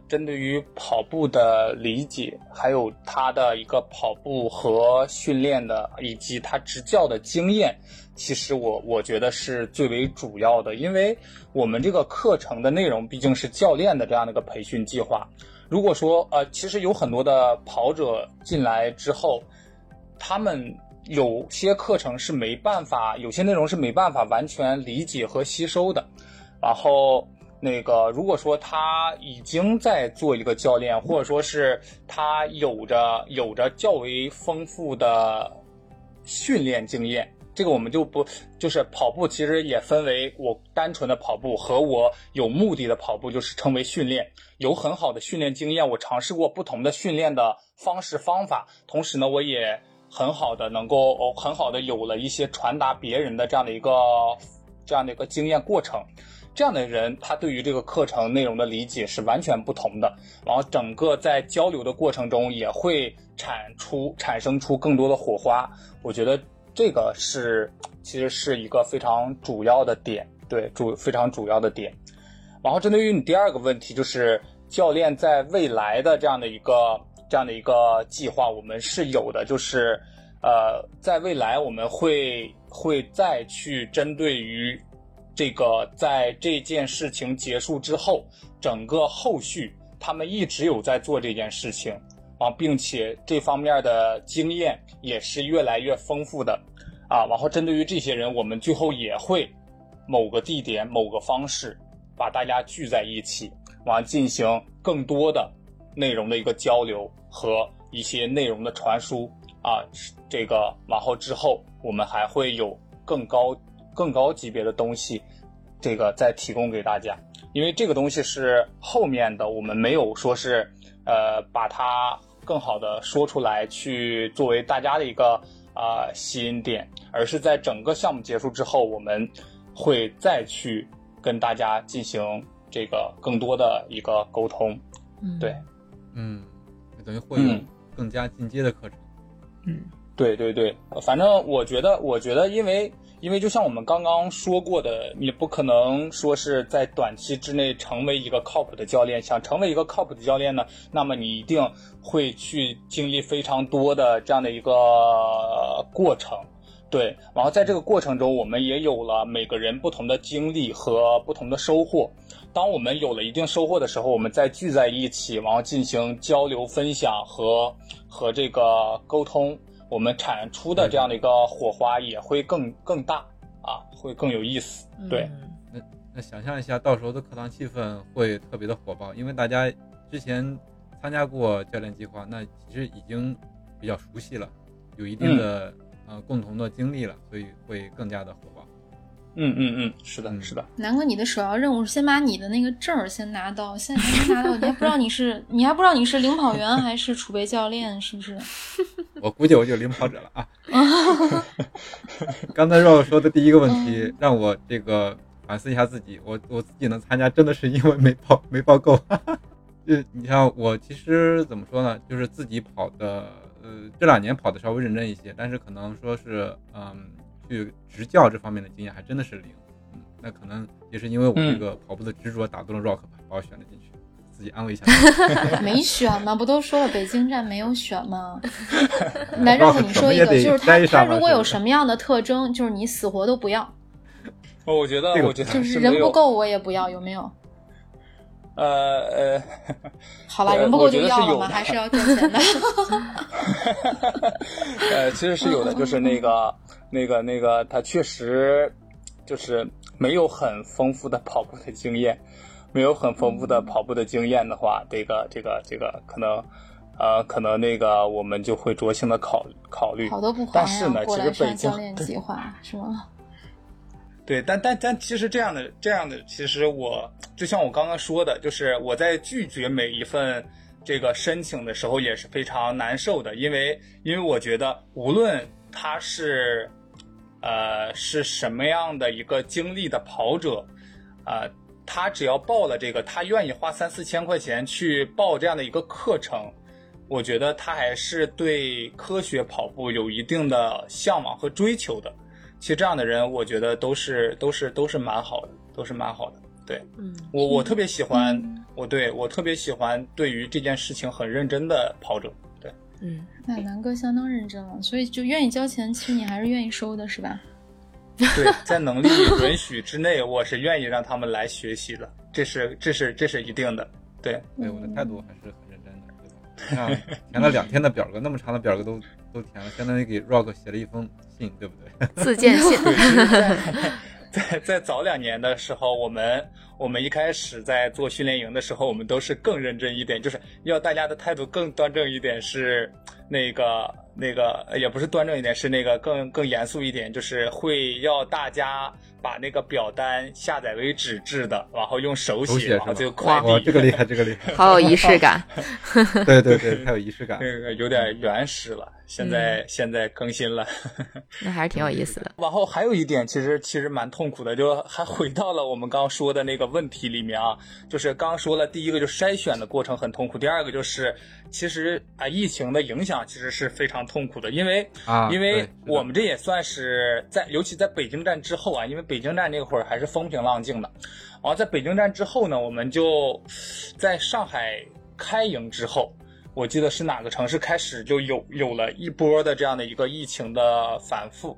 针对于跑步的理解，还有他的一个跑步和训练的，以及他执教的经验。其实我我觉得是最为主要的，因为我们这个课程的内容毕竟是教练的这样的一个培训计划。如果说呃，其实有很多的跑者进来之后，他们有些课程是没办法，有些内容是没办法完全理解和吸收的。然后，那个如果说他已经在做一个教练，或者说是他有着有着较为丰富的训练经验，这个我们就不就是跑步，其实也分为我单纯的跑步和我有目的的跑步，就是称为训练。有很好的训练经验，我尝试过不同的训练的方式方法，同时呢，我也很好的能够很好的有了一些传达别人的这样的一个这样的一个经验过程。这样的人，他对于这个课程内容的理解是完全不同的，然后整个在交流的过程中也会产出产生出更多的火花。我觉得这个是其实是一个非常主要的点，对主非常主要的点。然后针对于你第二个问题，就是教练在未来的这样的一个这样的一个计划，我们是有的，就是呃，在未来我们会会再去针对于。这个在这件事情结束之后，整个后续他们一直有在做这件事情啊，并且这方面的经验也是越来越丰富的啊。然后针对于这些人，我们最后也会某个地点、某个方式把大家聚在一起，完进行更多的内容的一个交流和一些内容的传输啊。这个往后之后，我们还会有更高。更高级别的东西，这个再提供给大家，因为这个东西是后面的，我们没有说是，呃，把它更好的说出来，去作为大家的一个啊吸引点，而是在整个项目结束之后，我们会再去跟大家进行这个更多的一个沟通。嗯，对，嗯，等于会有更加进阶的课程。嗯，对对对，反正我觉得，我觉得因为。因为就像我们刚刚说过的，你不可能说是在短期之内成为一个靠谱的教练。想成为一个靠谱的教练呢，那么你一定会去经历非常多的这样的一个过程，对。然后在这个过程中，我们也有了每个人不同的经历和不同的收获。当我们有了一定收获的时候，我们再聚在一起，然后进行交流、分享和和这个沟通。我们产出的这样的一个火花也会更更大啊，会更有意思。对，那那想象一下，到时候的课堂气氛会特别的火爆，因为大家之前参加过教练计划，那其实已经比较熟悉了，有一定的呃共同的经历了，所以会更加的火爆。嗯嗯嗯，是的，是的。南哥，你的首要任务是先把你的那个证儿先拿到，现在还没拿到，你还不知道你是你还不知道你是领跑员还是储备教练，是不是？我估计我就领跑者了啊。刚才绕说的第一个问题，让我这个反思一下自己，我我自己能参加，真的是因为没报没报够。就你像我，其实怎么说呢，就是自己跑的，呃，这两年跑的稍微认真一些，但是可能说是，嗯。去执教这方面的经验还真的是零，嗯，那可能也是因为我这个跑步的执着打动了 Rock 吧，把我选了进去，自己安慰一下。没选吗？不都说了北京站没有选吗？来，Rock，你说一个，就是他他如果有什么样的特征，就是你死活都不要。我觉得，我觉得就是人不够我也不要，有没有？呃呃，好了，人不够就要了吗？还是要挣钱的？呃，其实是有的，就是那个。那个那个，他确实就是没有很丰富的跑步的经验，没有很丰富的跑步的经验的话，这个这个这个可能，呃，可能那个我们就会酌情的考考虑。好多不但是呢，其实北京教练计划是吗？对，但但但其实这样的这样的，其实我就像我刚刚说的，就是我在拒绝每一份这个申请的时候也是非常难受的，因为因为我觉得无论他是。呃，是什么样的一个经历的跑者？啊，他只要报了这个，他愿意花三四千块钱去报这样的一个课程，我觉得他还是对科学跑步有一定的向往和追求的。其实这样的人，我觉得都是都是都是蛮好的，都是蛮好的。对，嗯，我我特别喜欢，我对我特别喜欢对于这件事情很认真的跑者。对嗯，那南哥相当认真了，所以就愿意交钱。其实你还是愿意收的，是吧？对，在能力允许之内，我是愿意让他们来学习的，这是这是这是一定的。对，对，我的态度还是很认真的，对吧？填了两天的表格，那么长的表格都都填了，相当于给 Rock 写了一封信，对不对？自荐信。在在早两年的时候，我们我们一开始在做训练营的时候，我们都是更认真一点，就是要大家的态度更端正一点，是那个那个也不是端正一点，是那个更更严肃一点，就是会要大家。把那个表单下载为纸质的，然后用手写，然后就快递。这个厉害，这个厉害，好有仪式感。对对对，太有仪式感。那个有点原始了，现在现在更新了。那还是挺有意思的。往后还有一点，其实其实蛮痛苦的，就还回到了我们刚说的那个问题里面啊，就是刚说了第一个，就筛选的过程很痛苦；第二个就是。其实啊，疫情的影响其实是非常痛苦的，因为啊，因为我们这也算是在，尤其在北京站之后啊，因为北京站那会儿还是风平浪静的，然后在北京站之后呢，我们就在上海开营之后，我记得是哪个城市开始就有有了一波的这样的一个疫情的反复，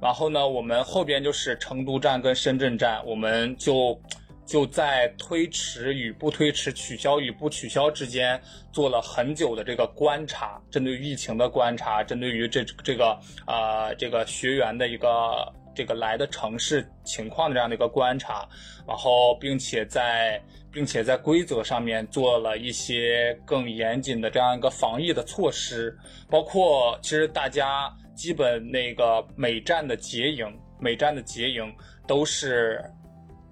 然后呢，我们后边就是成都站跟深圳站，我们就。就在推迟与不推迟、取消与不取消之间做了很久的这个观察，针对疫情的观察，针对于这这个啊这个学员的一个这个来的城市情况的这样的一个观察，然后并且在并且在规则上面做了一些更严谨的这样一个防疫的措施，包括其实大家基本那个每站的结营，每站的结营都是。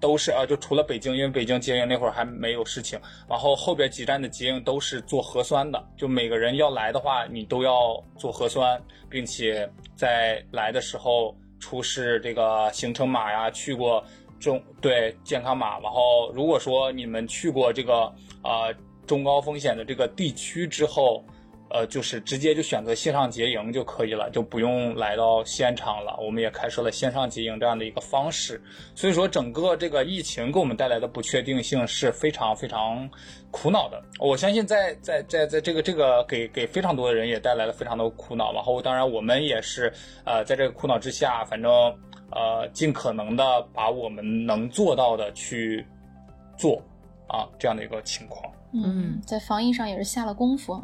都是啊，就除了北京，因为北京捷营那会儿还没有事情，然后后边几站的捷营都是做核酸的，就每个人要来的话，你都要做核酸，并且在来的时候出示这个行程码呀，去过中对健康码，然后如果说你们去过这个呃中高风险的这个地区之后。呃，就是直接就选择线上结营就可以了，就不用来到现场了。我们也开设了线上结营这样的一个方式。所以说，整个这个疫情给我们带来的不确定性是非常非常苦恼的。我相信，在在在在这个这个给给非常多的人也带来了非常多苦恼。然后，当然我们也是呃，在这个苦恼之下，反正呃，尽可能的把我们能做到的去做啊，这样的一个情况。嗯，在防疫上也是下了功夫啊。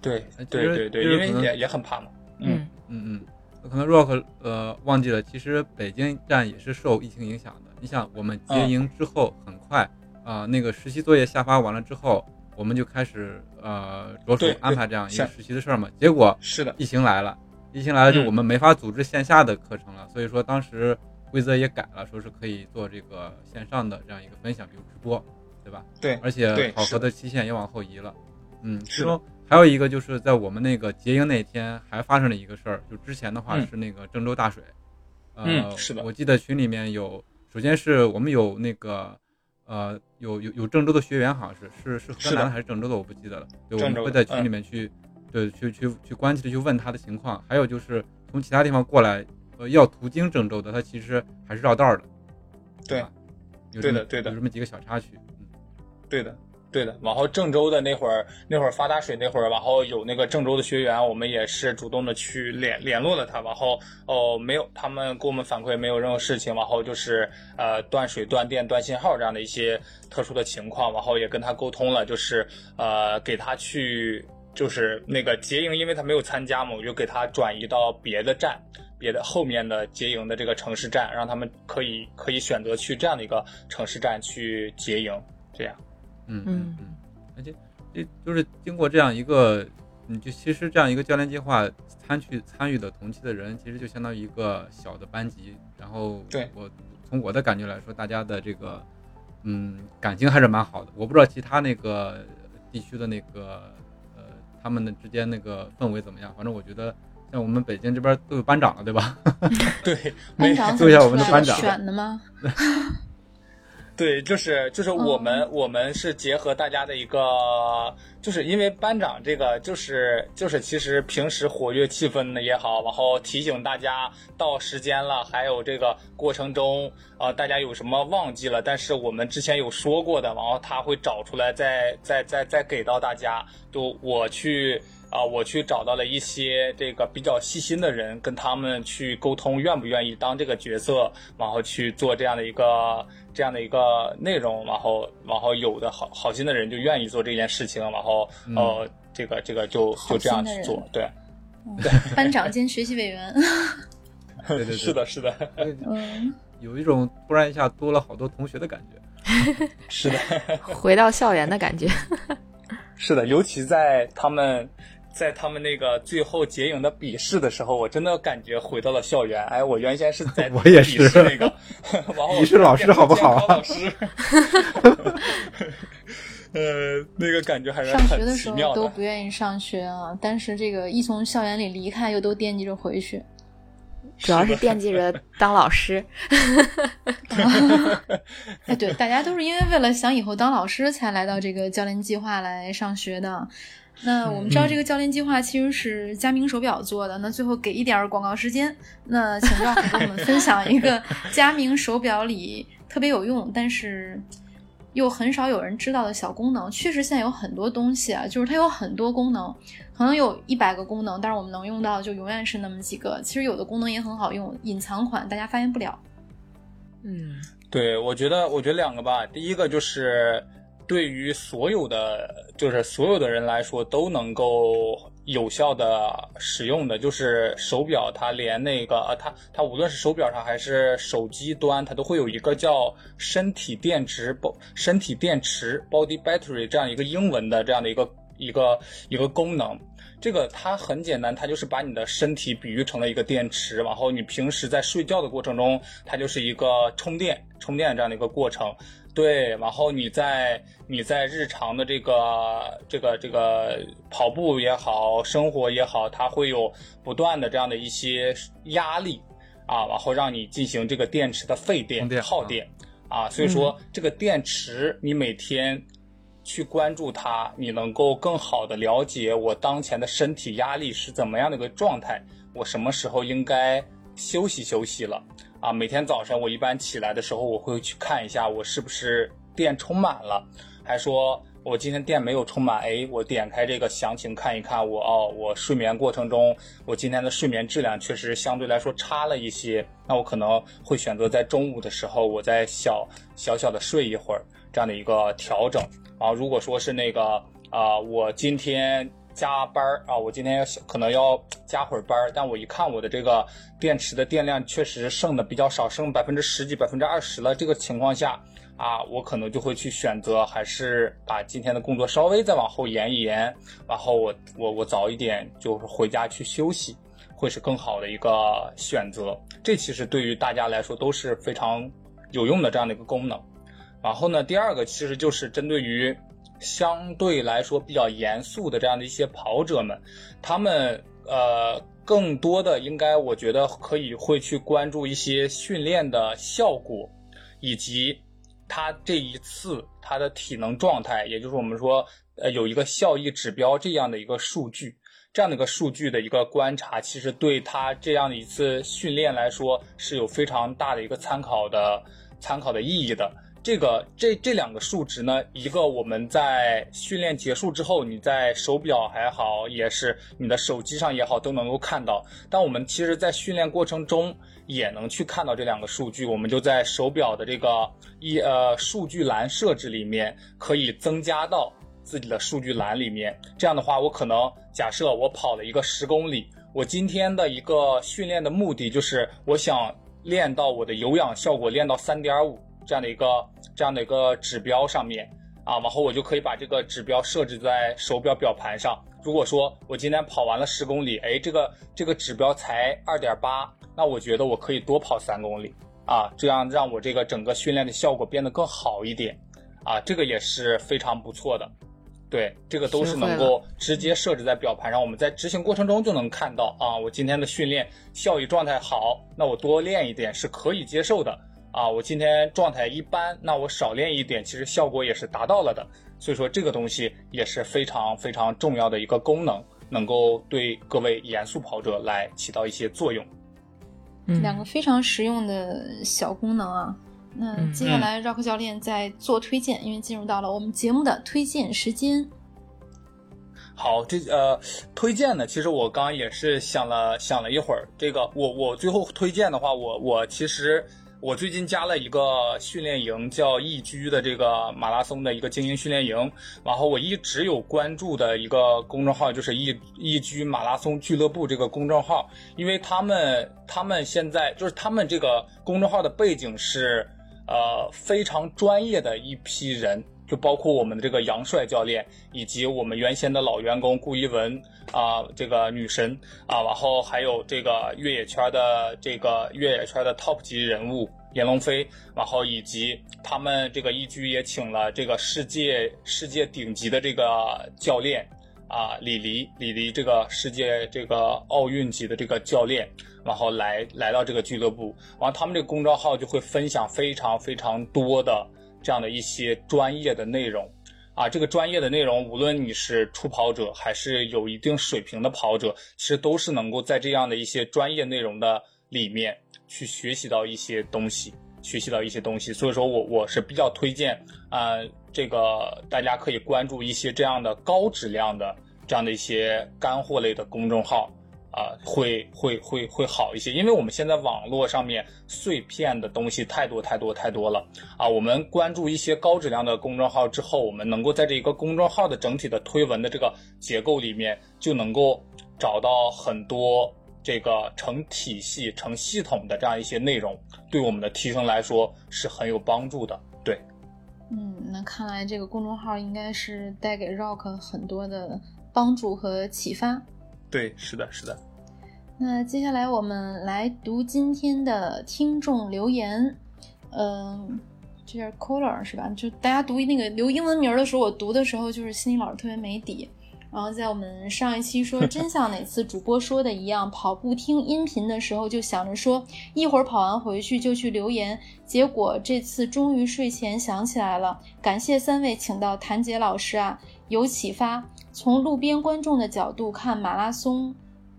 对对对对，因为也也很怕嘛。嗯嗯嗯，可能 Rock 呃忘记了，其实北京站也是受疫情影响的。你想，我们结营之后很快啊，那个实习作业下发完了之后，我们就开始呃着手安排这样一个实习的事儿嘛。结果是的，疫情来了，疫情来了就我们没法组织线下的课程了。所以说当时规则也改了，说是可以做这个线上的这样一个分享，比如直播，对吧？对，而且考核的期限也往后移了。嗯，是。还有一个就是在我们那个结营那天还发生了一个事儿，就之前的话是那个郑州大水，呃，是的，我记得群里面有，首先是我们有那个，呃，有有有郑州的学员，好像是是是河南的还是郑州的，我不记得了，对，我们会在群里面去，对，去去去关切的去问他的情况，还有就是从其他地方过来，呃，要途经郑州的，他其实还是绕道的，对，对的对的，有这么几个小插曲，嗯，对的。对的，往后郑州的那会儿，那会儿发大水那会儿，然后有那个郑州的学员，我们也是主动的去联联络了他，然后哦没有，他们给我们反馈没有任何事情，然后就是呃断水、断电、断信号这样的一些特殊的情况，然后也跟他沟通了，就是呃给他去就是那个结营，因为他没有参加嘛，我就给他转移到别的站，别的后面的结营的这个城市站，让他们可以可以选择去这样的一个城市站去结营，这样。嗯嗯嗯，而且这就是经过这样一个，你就其实这样一个教练计划参去参与的同期的人，其实就相当于一个小的班级。然后，对我从我的感觉来说，大家的这个嗯感情还是蛮好的。我不知道其他那个地区的那个呃他们的之间那个氛围怎么样。反正我觉得像我们北京这边都有班长了，对吧？对，班长做一下我们的班长选的吗？对，就是就是我们我们是结合大家的一个，就是因为班长这个就是就是其实平时活跃气氛的也好，然后提醒大家到时间了，还有这个过程中啊大家有什么忘记了，但是我们之前有说过的，然后他会找出来再再再再给到大家，就我去。啊，我去找到了一些这个比较细心的人，跟他们去沟通，愿不愿意当这个角色，然后去做这样的一个这样的一个内容，然后然后有的好好心的人就愿意做这件事情，然后呃，这个这个就就这样去做，对，对，班长兼学习委员，对对对，是的，是的，嗯，有一种突然一下多了好多同学的感觉 是的，回到校园的感觉，是的，尤其在他们。在他们那个最后结影的笔试的时候，我真的感觉回到了校园。哎，我原先是在 我也是那个，你是老师好不好啊？老师，呃，那个感觉还是上学的时候都不愿意上学啊，但是这个一从校园里离开，又都惦记着回去。主要是惦记着当老师。哎，对，大家都是因为为了想以后当老师才来到这个教练计划来上学的。那我们知道这个教练计划其实是佳明手表做的。那最后给一点广告时间，那请赵总跟我们分享一个 佳明手表里特别有用，但是又很少有人知道的小功能。确实现在有很多东西啊，就是它有很多功能，可能有一百个功能，但是我们能用到就永远是那么几个。其实有的功能也很好用，隐藏款大家发现不了。嗯，对，我觉得我觉得两个吧，第一个就是。对于所有的，就是所有的人来说，都能够有效的使用的，就是手表，它连那个，呃，它它无论是手表上还是手机端，它都会有一个叫身体电池包，身体电池 body battery 这样一个英文的这样的一个一个一个功能。这个它很简单，它就是把你的身体比喻成了一个电池，然后你平时在睡觉的过程中，它就是一个充电、充电这样的一个过程。对，然后你在你在日常的这个这个这个跑步也好，生活也好，它会有不断的这样的一些压力啊，然后让你进行这个电池的费电、耗电啊。所以说，这个电池你每天。去关注它，你能够更好的了解我当前的身体压力是怎么样的一个状态，我什么时候应该休息休息了啊？每天早上我一般起来的时候，我会去看一下我是不是电充满了，还说我今天电没有充满，哎，我点开这个详情看一看，我哦，我睡眠过程中，我今天的睡眠质量确实相对来说差了一些，那我可能会选择在中午的时候，我再小小小的睡一会儿，这样的一个调整。啊，如果说是那个啊，我今天加班儿啊，我今天要可能要加会儿班儿，但我一看我的这个电池的电量确实剩的比较少，剩百分之十几、百分之二十了。这个情况下啊，我可能就会去选择，还是把今天的工作稍微再往后延一延，然后我我我早一点就回家去休息，会是更好的一个选择。这其实对于大家来说都是非常有用的这样的一个功能。然后呢，第二个其实就是针对于相对来说比较严肃的这样的一些跑者们，他们呃更多的应该我觉得可以会去关注一些训练的效果，以及他这一次他的体能状态，也就是我们说呃有一个效益指标这样的一个数据，这样的一个数据的一个观察，其实对他这样的一次训练来说是有非常大的一个参考的参考的意义的。这个这这两个数值呢，一个我们在训练结束之后，你在手表还好，也是你的手机上也好，都能够看到。但我们其实，在训练过程中也能去看到这两个数据。我们就在手表的这个一呃数据栏设置里面，可以增加到自己的数据栏里面。这样的话，我可能假设我跑了一个十公里，我今天的一个训练的目的就是我想练到我的有氧效果练到三点五。这样的一个这样的一个指标上面啊，往后我就可以把这个指标设置在手表表盘上。如果说我今天跑完了十公里，哎，这个这个指标才二点八，那我觉得我可以多跑三公里啊，这样让我这个整个训练的效果变得更好一点啊，这个也是非常不错的。对，这个都是能够直接设置在表盘上，我们在执行过程中就能看到啊，我今天的训练效益状态好，那我多练一点是可以接受的。啊，我今天状态一般，那我少练一点，其实效果也是达到了的。所以说这个东西也是非常非常重要的一个功能，能够对各位严肃跑者来起到一些作用。两个非常实用的小功能啊。那接下来 Rock 教练在做推荐，因为进入到了我们节目的推荐时间。好，这呃推荐呢，其实我刚刚也是想了想了一会儿，这个我我最后推荐的话，我我其实。我最近加了一个训练营，叫易居的这个马拉松的一个精英训练营。然后我一直有关注的一个公众号就是易易居马拉松俱乐部这个公众号，因为他们他们现在就是他们这个公众号的背景是呃非常专业的一批人。就包括我们的这个杨帅教练，以及我们原先的老员工顾一文啊，这个女神啊，然后还有这个越野圈的这个越野圈的 top 级人物闫龙飞，然后以及他们这个一居也请了这个世界世界顶级的这个教练啊，李黎李黎这个世界这个奥运级的这个教练，然后来来到这个俱乐部，然后他们这个公众号就会分享非常非常多的。这样的一些专业的内容，啊，这个专业的内容，无论你是初跑者还是有一定水平的跑者，其实都是能够在这样的一些专业内容的里面去学习到一些东西，学习到一些东西。所以说我我是比较推荐啊，这个大家可以关注一些这样的高质量的这样的一些干货类的公众号。啊，会会会会好一些，因为我们现在网络上面碎片的东西太多太多太多了啊。我们关注一些高质量的公众号之后，我们能够在这一个公众号的整体的推文的这个结构里面，就能够找到很多这个成体系、成系统的这样一些内容，对我们的提升来说是很有帮助的。对，嗯，那看来这个公众号应该是带给 Rock 很多的。帮助和启发。对，是的，是的。那接下来我们来读今天的听众留言。嗯，这是 Color 是吧？就大家读那个留英文名的时候，我读的时候就是心里老是特别没底。然后在我们上一期说真像哪次主播说的一样，跑步听音频的时候就想着说一会儿跑完回去就去留言，结果这次终于睡前想起来了。感谢三位请到谭杰老师啊，有启发。从路边观众的角度看马拉松，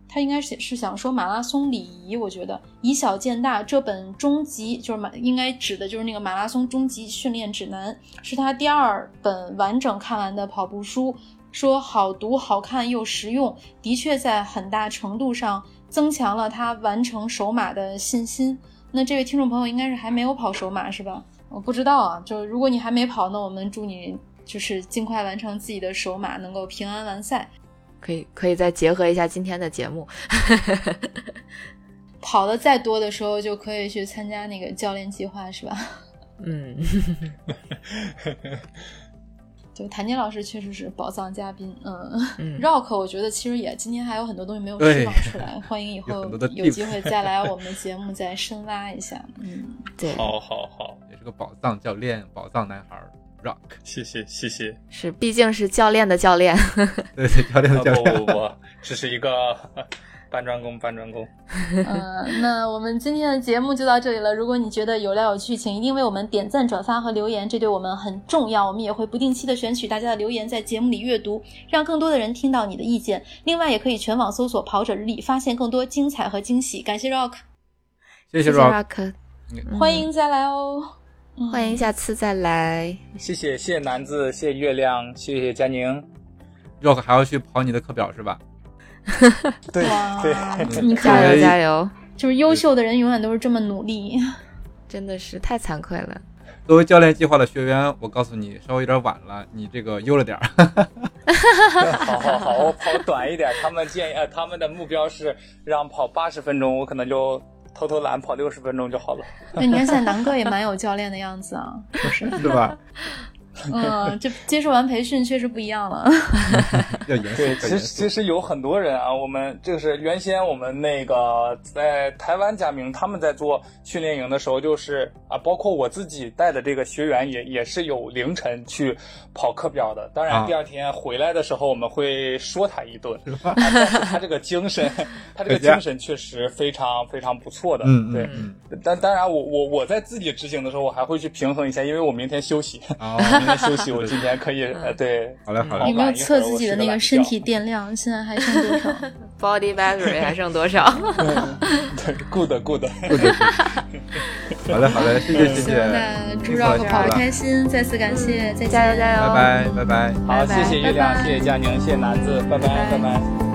他应该是是想说马拉松礼仪。我觉得以小见大这本终极就是马应该指的就是那个马拉松终极训练指南，是他第二本完整看完的跑步书。说好读、好看又实用，的确在很大程度上增强了他完成首马的信心。那这位听众朋友应该是还没有跑首马是吧？我不知道啊。就如果你还没跑，那我们祝你就是尽快完成自己的首马，能够平安完赛。可以，可以再结合一下今天的节目，跑的再多的时候就可以去参加那个教练计划是吧？嗯。对，谭晶老师确实是宝藏嘉宾，嗯，Rock，我觉得其实也今天还有很多东西没有释放出来，欢迎以后有机会再来我们的节目再深挖一下，嗯，对，好好好，也是个宝藏教练，宝藏男孩，Rock，谢谢谢谢，是，毕竟是教练的教练，对对，教练的教练，不不不，这是一个。搬砖工，搬砖工。嗯，那我们今天的节目就到这里了。如果你觉得有料有趣，请一定为我们点赞、转发和留言，这对我们很重要。我们也会不定期的选取大家的留言，在节目里阅读，让更多的人听到你的意见。另外，也可以全网搜索“跑者日历”，发现更多精彩和惊喜。感谢 Rock，谢谢 Rock，欢迎再来哦，欢迎下次再来。谢谢，谢谢南子，谢谢月亮，谢谢佳宁。Rock 还要去跑你的课表是吧？对对，你加油加油！就是优秀的人永远都是这么努力，真的是太惭愧了。作为教练计划的学员，我告诉你，稍微有点晚了，你这个悠着点儿。好好好，我跑短一点。他们建议，呃，他们的目标是让跑八十分钟，我可能就偷偷懒，跑六十分钟就好了。那你看，现在南哥也蛮有教练的样子啊，是 是吧？嗯，这接受完培训确实不一样了。对，其实其实有很多人啊，我们就是原先我们那个在台湾佳明他们在做训练营的时候，就是啊，包括我自己带的这个学员也也是有凌晨去跑课表的。当然第二天回来的时候，我们会说他一顿。但是他这个精神，他这个精神确实非常非常不错的。嗯对。但当然，我我我在自己执行的时候，我还会去平衡一下，因为我明天休息。休息，我今天可以 呃，对，好嘞好嘞。有没有测自己的那个身体电量？现在还剩多少？Body battery 还剩多少？对，good good。好嘞好嘞，谢谢谢谢。那祝 Rock 跑得开心，再次感谢，再加油加油，拜拜拜拜。好，谢谢月亮，谢谢佳宁，谢谢南子，拜拜拜拜。